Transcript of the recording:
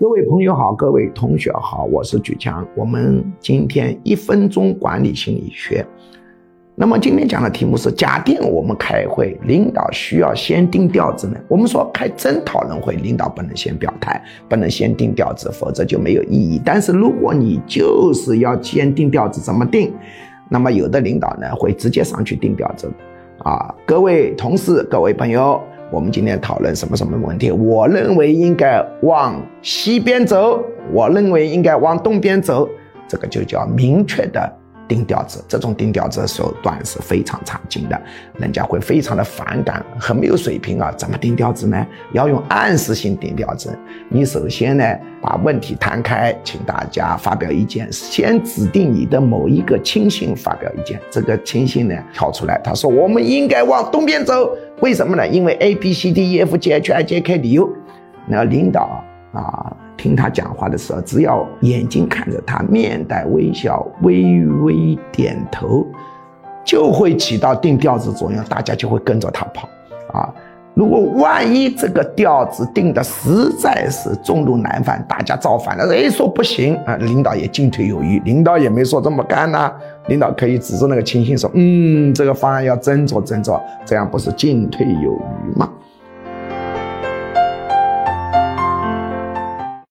各位朋友好，各位同学好，我是举强。我们今天一分钟管理心理学。那么今天讲的题目是：假定我们开会，领导需要先定调子呢？我们说开真讨论会，领导不能先表态，不能先定调子，否则就没有意义。但是如果你就是要先定调子，怎么定？那么有的领导呢会直接上去定调子。啊，各位同事，各位朋友。我们今天讨论什么什么问题？我认为应该往西边走，我认为应该往东边走，这个就叫明确的。定调子，这种定调子的手段是非常差劲的，人家会非常的反感，很没有水平啊！怎么定调子呢？要用暗示性定调子。你首先呢，把问题摊开，请大家发表意见，先指定你的某一个亲信发表意见。这个亲信呢，跳出来，他说我们应该往东边走，为什么呢？因为 A B C D E F G H I J K 理由。那领导啊。听他讲话的时候，只要眼睛看着他，面带微笑，微微点头，就会起到定调子作用，大家就会跟着他跑啊。如果万一这个调子定的实在是重度难犯，大家造反了，哎，说不行啊，领导也进退有余，领导也没说这么干呐，领导可以指着那个亲信说，嗯，这个方案要斟酌斟酌，这样不是进退有余吗？